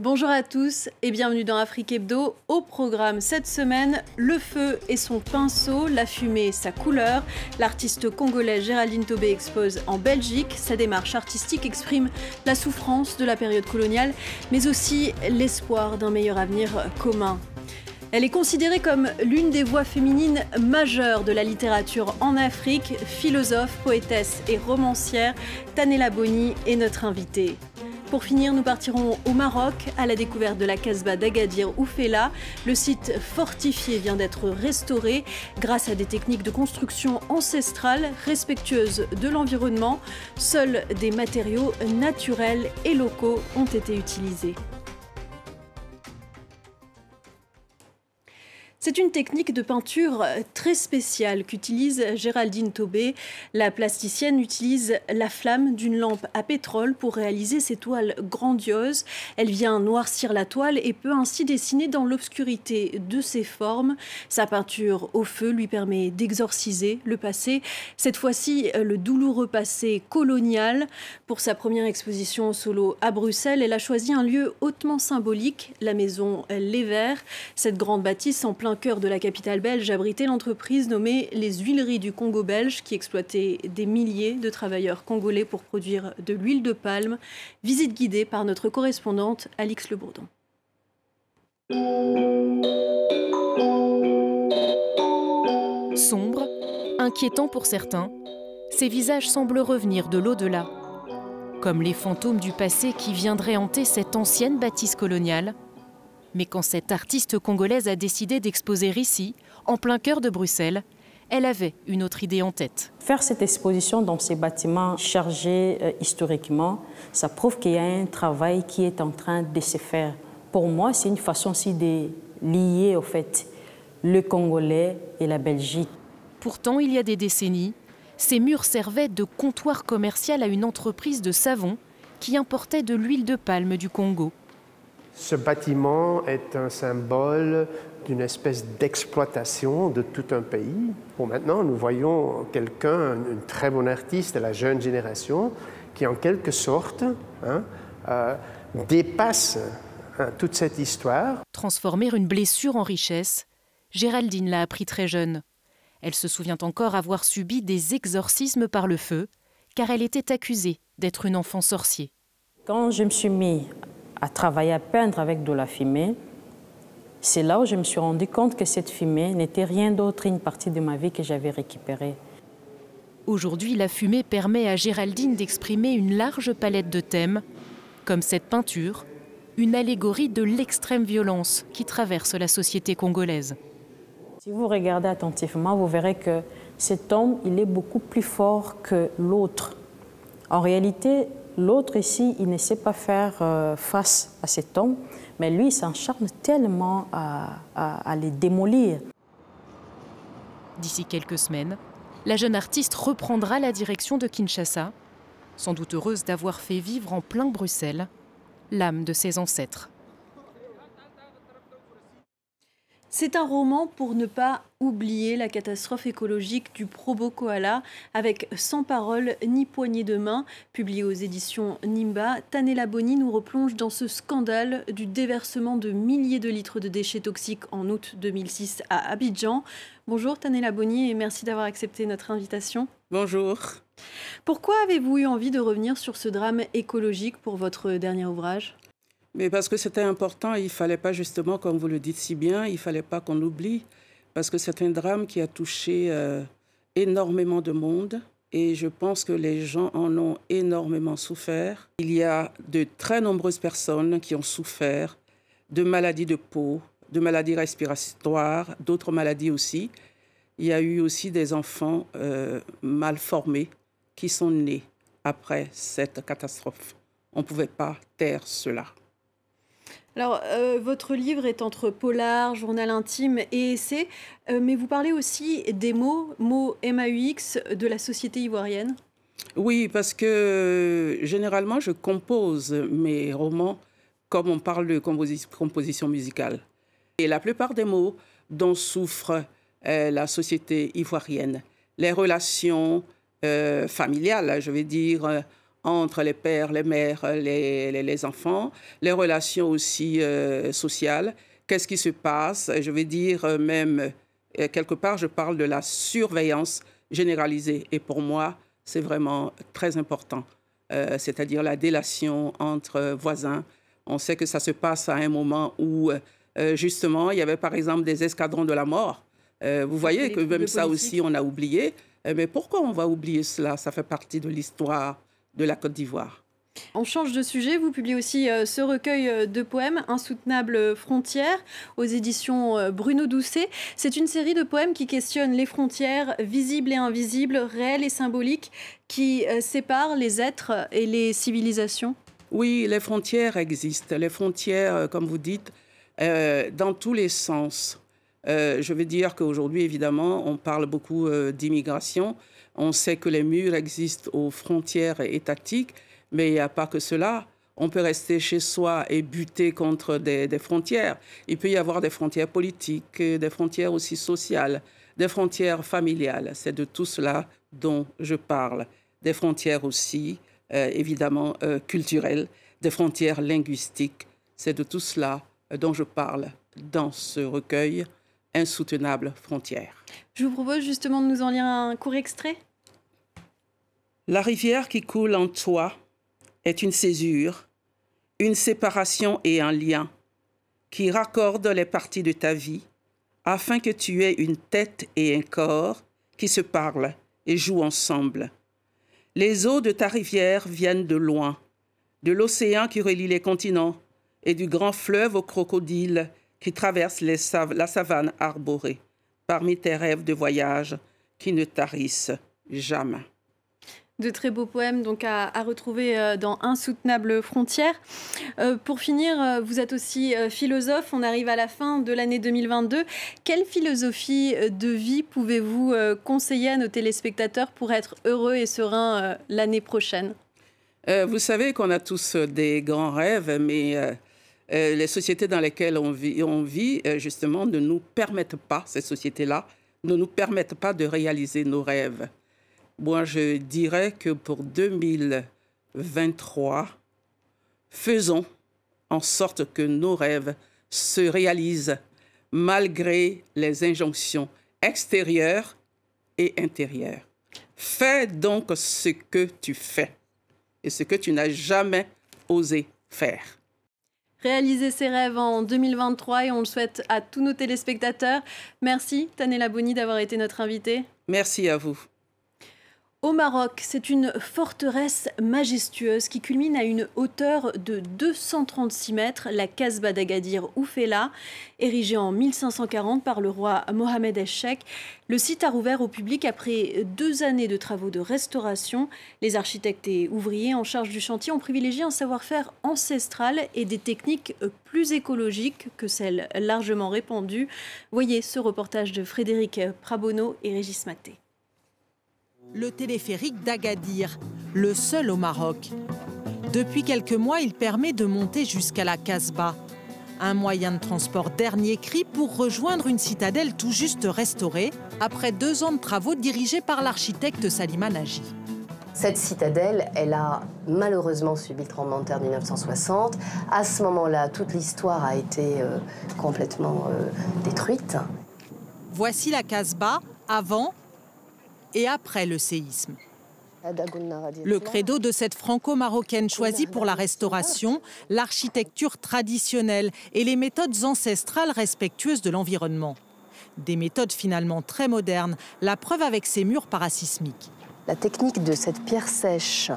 Bonjour à tous et bienvenue dans Afrique Hebdo. Au programme cette semaine, le feu et son pinceau, la fumée sa couleur. L'artiste congolais Géraldine Tobé expose en Belgique. Sa démarche artistique exprime la souffrance de la période coloniale, mais aussi l'espoir d'un meilleur avenir commun. Elle est considérée comme l'une des voix féminines majeures de la littérature en Afrique. Philosophe, poétesse et romancière, Tanela Boni est notre invitée. Pour finir, nous partirons au Maroc à la découverte de la Casbah d'Agadir Oufela. Le site fortifié vient d'être restauré grâce à des techniques de construction ancestrales respectueuses de l'environnement. Seuls des matériaux naturels et locaux ont été utilisés. C'est une technique de peinture très spéciale qu'utilise Géraldine Taubé. La plasticienne utilise la flamme d'une lampe à pétrole pour réaliser ses toiles grandioses. Elle vient noircir la toile et peut ainsi dessiner dans l'obscurité de ses formes. Sa peinture au feu lui permet d'exorciser le passé, cette fois-ci le douloureux passé colonial. Pour sa première exposition solo à Bruxelles, elle a choisi un lieu hautement symbolique, la maison Les Verts. Cette grande bâtisse en plein cœur de la capitale belge abritait l'entreprise nommée les Huileries du Congo belge qui exploitait des milliers de travailleurs congolais pour produire de l'huile de palme. Visite guidée par notre correspondante Alix Le Bourdon. Sombre, inquiétant pour certains, ces visages semblent revenir de l'au-delà, comme les fantômes du passé qui viendraient hanter cette ancienne bâtisse coloniale mais quand cette artiste congolaise a décidé d'exposer ici, en plein cœur de Bruxelles, elle avait une autre idée en tête. Faire cette exposition dans ces bâtiments chargés euh, historiquement, ça prouve qu'il y a un travail qui est en train de se faire. Pour moi, c'est une façon aussi de lier au fait le Congolais et la Belgique. Pourtant, il y a des décennies, ces murs servaient de comptoir commercial à une entreprise de savon qui importait de l'huile de palme du Congo. Ce bâtiment est un symbole d'une espèce d'exploitation de tout un pays. Bon, maintenant, nous voyons quelqu'un, une très bonne artiste de la jeune génération, qui en quelque sorte hein, euh, dépasse hein, toute cette histoire. Transformer une blessure en richesse, Géraldine l'a appris très jeune. Elle se souvient encore avoir subi des exorcismes par le feu, car elle était accusée d'être une enfant sorcier. Quand je me suis mis à travailler à peindre avec de la fumée, c'est là où je me suis rendu compte que cette fumée n'était rien d'autre une partie de ma vie que j'avais récupérée. Aujourd'hui, la fumée permet à Géraldine d'exprimer une large palette de thèmes, comme cette peinture, une allégorie de l'extrême violence qui traverse la société congolaise. Si vous regardez attentivement, vous verrez que cet homme, il est beaucoup plus fort que l'autre. En réalité, L'autre ici, il ne sait pas faire euh, face à cet homme, mais lui, il s'encharne tellement à, les démolir. D'ici quelques semaines, la jeune artiste reprendra la direction de Kinshasa, sans doute heureuse d'avoir fait vivre en plein Bruxelles l'âme de ses ancêtres. C'est un roman pour ne pas oublier la catastrophe écologique du Probo Koala avec Sans parole ni poignée de main, publié aux éditions Nimba. Tanela Boni nous replonge dans ce scandale du déversement de milliers de litres de déchets toxiques en août 2006 à Abidjan. Bonjour Tanela Boni et merci d'avoir accepté notre invitation. Bonjour. Pourquoi avez-vous eu envie de revenir sur ce drame écologique pour votre dernier ouvrage? Mais parce que c'était important, il ne fallait pas justement, comme vous le dites si bien, il ne fallait pas qu'on oublie, parce que c'est un drame qui a touché euh, énormément de monde. Et je pense que les gens en ont énormément souffert. Il y a de très nombreuses personnes qui ont souffert de maladies de peau, de maladies respiratoires, d'autres maladies aussi. Il y a eu aussi des enfants euh, mal formés qui sont nés après cette catastrophe. On ne pouvait pas taire cela. Alors, euh, votre livre est entre polar, journal intime et essai, euh, mais vous parlez aussi des mots, mots MAUX de la société ivoirienne. Oui, parce que généralement, je compose mes romans comme on parle de composition musicale. Et la plupart des mots dont souffre euh, la société ivoirienne, les relations familiales, je vais dire, entre les pères, les mères, les, enfants, les relations aussi euh, sociales. Qu'est-ce qui se passe? Je vais dire euh, même, euh, quelque part, je parle de la surveillance généralisée. Et pour moi, c'est vraiment très important. C'est-à-dire la délation entre voisins. On sait que ça se passe à un moment où, justement, il y avait par exemple des escadrons de la mort. vous voyez que même ça aussi, on a oublié. Mais pourquoi on va oublier cela? Ça fait partie de l'histoire de la Côte d'Ivoire. On change de sujet, vous publiez aussi euh, ce recueil euh, de poèmes, Insoutenable frontières, aux éditions euh, Bruno Doucet. C'est une série de poèmes qui questionnent les frontières visibles et invisibles, réelles et symboliques, qui séparent les êtres et les civilisations. Oui, les frontières existent. Les frontières, comme vous dites, dans tous les sens. je veux dire qu'aujourd'hui, évidemment, on parle beaucoup d'immigration, on sait que les murs existent aux frontières étatiques, mais il n'y a pas que cela. On peut rester chez soi et buter contre des, frontières. Il peut y avoir des frontières politiques, des frontières aussi sociales, des frontières familiales. C'est de tout cela dont je parle. Des frontières aussi, euh, évidemment, euh, culturelles, des frontières linguistiques. C'est de tout cela dont je parle dans ce recueil, Insoutenable frontières. Je vous propose justement de nous en lire un court extrait. La rivière qui coule en toi est une césure, une séparation et un lien qui raccorde les parties de ta vie afin que tu aies une tête et un corps qui se parlent et jouent ensemble. Les eaux de ta rivière viennent de loin, de l'océan qui relie les continents et du grand fleuve aux crocodiles qui traverse la savane arborée, parmi tes rêves de voyage qui ne tarissent jamais de très beaux poèmes donc à, retrouver euh, dans Insoutenable frontières. Euh, pour finir, euh, vous êtes aussi philosophe. On arrive à la fin de l'année 2022. Quelle philosophie de vie pouvez-vous conseiller à nos téléspectateurs pour être heureux et sereins l'année prochaine? Vous savez qu'on a tous des grands rêves, mais les sociétés dans lesquelles on vit, on vit justement ne nous permettent pas, ces sociétés-là, ne nous permettent pas de réaliser nos rêves. Moi, je dirais que pour 2023, faisons en sorte que nos rêves se réalisent malgré les injonctions extérieures et intérieures. Fais donc ce que tu fais et ce que tu n'as jamais osé faire. Réaliser ses rêves en 2023 et on le souhaite à tous nos téléspectateurs. Merci Tanela Boni d'avoir été notre invitée. Merci à vous. Au Maroc, c'est une forteresse majestueuse qui culmine à une hauteur de 236 mètres, la Casbah d'Agadir Oufela, érigée en 1540 par le roi Mohamed el Le site a rouvert au public après deux années de travaux de restauration. Les architectes et ouvriers en charge du chantier ont privilégié un savoir-faire ancestral et des techniques plus écologiques que celles largement répandues. Voyez ce reportage de Frédéric Prabono et Régis Maté le téléphérique d'Agadir, le seul au Maroc. Depuis quelques mois, il permet de monter jusqu'à la Casbah, un moyen de transport dernier cri pour rejoindre une citadelle tout juste restaurée après deux ans de travaux dirigés par l'architecte Salima Nagy. Cette citadelle, elle a malheureusement subi le tremblement de terre de 1960. À ce moment-là, toute l'histoire a été euh, complètement euh, détruite. Voici la Casbah avant et après le séisme. Le credo de cette franco-marocaine choisie pour la restauration, l'architecture traditionnelle et les méthodes ancestrales respectueuses de l'environnement. Des méthodes finalement très modernes, la preuve avec ces murs parasismiques. La technique de cette pierre sèche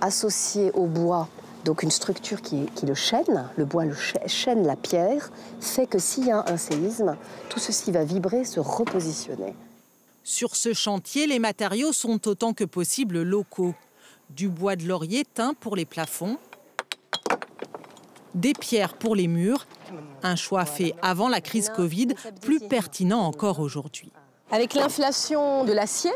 associée au bois, donc une structure qui, qui le chaîne, le bois le chaîne la pierre, fait que s'il y a un séisme, tout ceci va vibrer, se repositionner. Sur ce chantier, les matériaux sont autant que possible locaux. Du bois de laurier teint pour les plafonds, des pierres pour les murs, un choix fait avant la crise Covid, plus pertinent encore aujourd'hui. Avec l'inflation de l'acier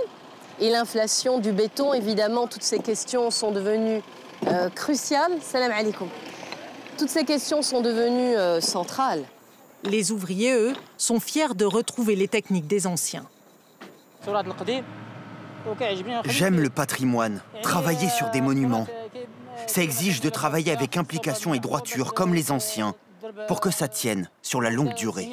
et l'inflation du béton, évidemment, toutes ces questions sont devenues euh, cruciales. Salam alaikum. Toutes ces questions sont devenues euh, centrales. Les ouvriers, eux, sont fiers de retrouver les techniques des anciens. J'aime le patrimoine, travailler sur des monuments. Ça exige de travailler avec implication et droiture, comme les anciens, pour que ça tienne sur la longue durée.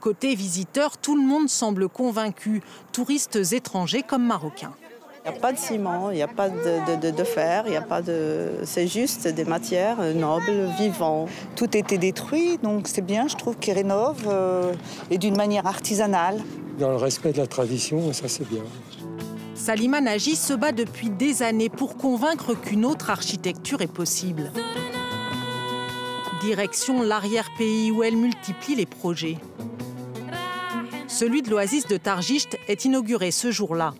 Côté visiteurs, tout le monde semble convaincu, touristes étrangers comme marocains. Il n'y a pas de ciment, il n'y a pas de, fer, il y a pas de. C'est juste des matières nobles, vivantes. Tout était détruit, donc c'est bien, je trouve qu'ils rénovent euh, et d'une manière artisanale. Dans le respect de la tradition, ça c'est bien. Salima Nagy se bat depuis des années pour convaincre qu'une autre architecture est possible. Direction l'arrière-pays où elle multiplie les projets. Celui de l'oasis de Targist est inauguré ce jour-là.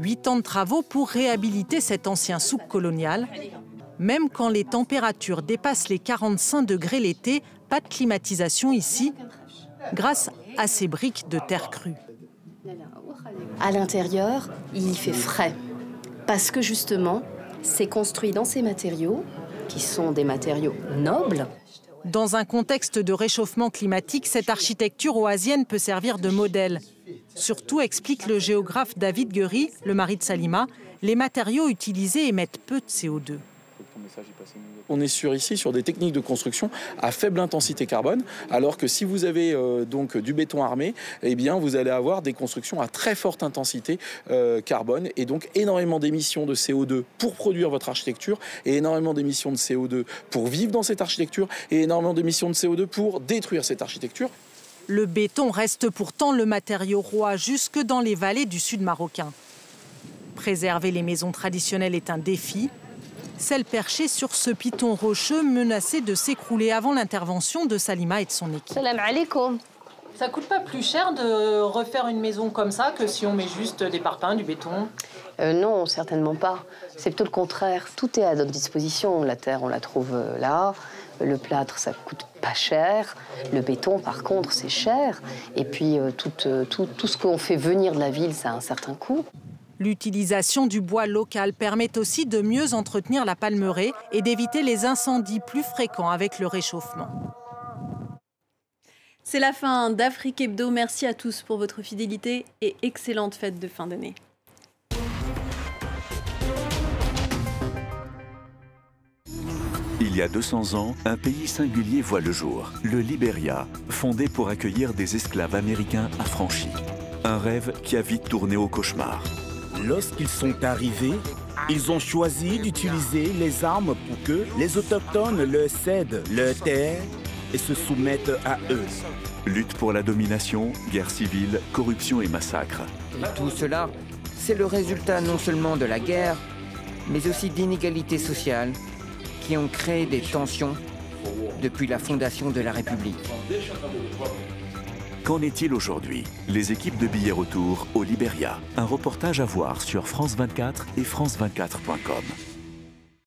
Huit ans de travaux pour réhabiliter cet ancien souk colonial. Même quand les températures dépassent les 45 degrés l'été, pas de climatisation ici, grâce à ces briques de terre crue. À l'intérieur, il y fait frais. Parce que justement, c'est construit dans ces matériaux, qui sont des matériaux nobles, dans un contexte de réchauffement climatique, cette architecture oasienne peut servir de modèle. Surtout, explique le géographe David Guery, le mari de Salima, les matériaux utilisés émettent peu de CO2 on est sur ici sur des techniques de construction à faible intensité carbone, alors que si vous avez euh, donc du béton armé, eh bien vous allez avoir des constructions à très forte intensité euh, carbone et donc énormément d'émissions de CO2 pour produire votre architecture et énormément d'émissions de CO2 pour vivre dans cette architecture et énormément d'émissions de CO2 pour détruire cette architecture. Le béton reste pourtant le matériau roi jusque dans les vallées du sud marocain. Préserver les maisons traditionnelles est un défi, celle perchée sur ce piton rocheux menacé de s'écrouler avant l'intervention de Salima et de son équipe. Salam alaikum. Ça coûte pas plus cher de refaire une maison comme ça que si on met juste des parpaings, du béton? Euh, Non, certainement pas. C'est plutôt le contraire. Tout est à notre disposition. La terre, on la trouve euh, là. Le plâtre, ça coûte pas cher. Le béton, par contre, c'est cher. Et puis, euh, tout, tout, tout ce qu'on fait venir de la ville, ça a un certain coût. L'utilisation du bois local permet aussi de mieux entretenir la palmeraie et d'éviter les incendies plus fréquents avec le réchauffement. C'est la fin d'Afrique Hebdo. Merci à tous pour votre fidélité et excellente fête de fin d'année. Il y a 200 ans, un pays singulier voit le jour, le Liberia, fondé pour accueillir des esclaves américains affranchis. Un rêve qui a vite tourné au cauchemar. Lorsqu'ils sont arrivés, ils ont choisi d'utiliser les armes pour que les autochtones leur cèdent leur terre et se soumettent à eux. Lutte pour la domination, guerre civile, corruption et massacre. tout cela, c'est le résultat non seulement de la guerre, mais aussi d'inégalités sociales qui ont créé des tensions depuis la fondation de la République. Qu'en est-il aujourd'hui Les équipes de billets retour au Liberia. Un reportage à voir sur France 24 et France24.com.